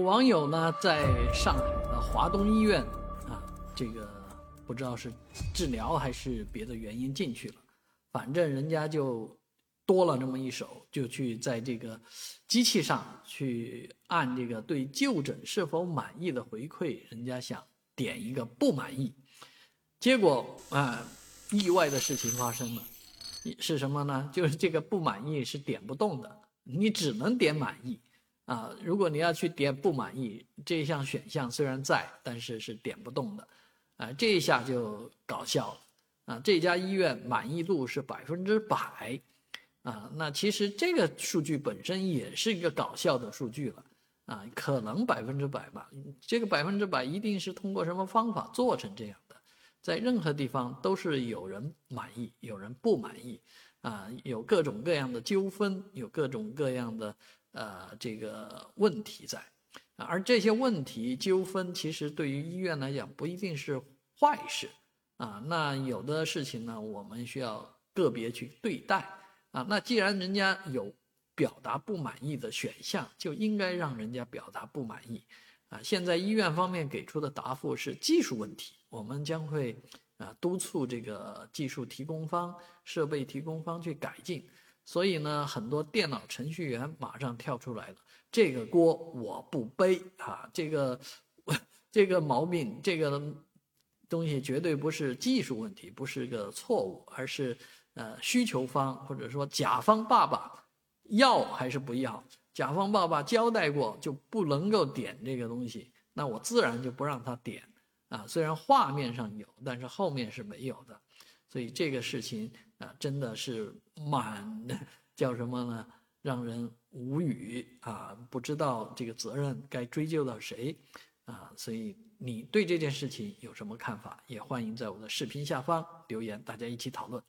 网友呢，在上海的华东医院啊，这个不知道是治疗还是别的原因进去了，反正人家就多了那么一手，就去在这个机器上去按这个对就诊是否满意的回馈，人家想点一个不满意，结果啊，意外的事情发生了，是什么呢？就是这个不满意是点不动的，你只能点满意。啊，如果你要去点不满意这一项选项，虽然在，但是是点不动的，啊，这一下就搞笑了，啊，这家医院满意度是百分之百，啊，那其实这个数据本身也是一个搞笑的数据了，啊，可能百分之百吧，这个百分之百一定是通过什么方法做成这样的，在任何地方都是有人满意，有人不满意，啊，有各种各样的纠纷，有各种各样的。呃，这个问题在，而这些问题纠纷其实对于医院来讲不一定是坏事啊。那有的事情呢，我们需要个别去对待啊。那既然人家有表达不满意的选项，就应该让人家表达不满意啊。现在医院方面给出的答复是技术问题，我们将会啊督促这个技术提供方、设备提供方去改进。所以呢，很多电脑程序员马上跳出来了，这个锅我不背啊，这个这个毛病，这个东西绝对不是技术问题，不是个错误，而是呃需求方或者说甲方爸爸要还是不要？甲方爸爸交代过就不能够点这个东西，那我自然就不让他点啊。虽然画面上有，但是后面是没有的。所以这个事情啊，真的是蛮叫什么呢？让人无语啊！不知道这个责任该追究到谁啊！所以你对这件事情有什么看法？也欢迎在我的视频下方留言，大家一起讨论。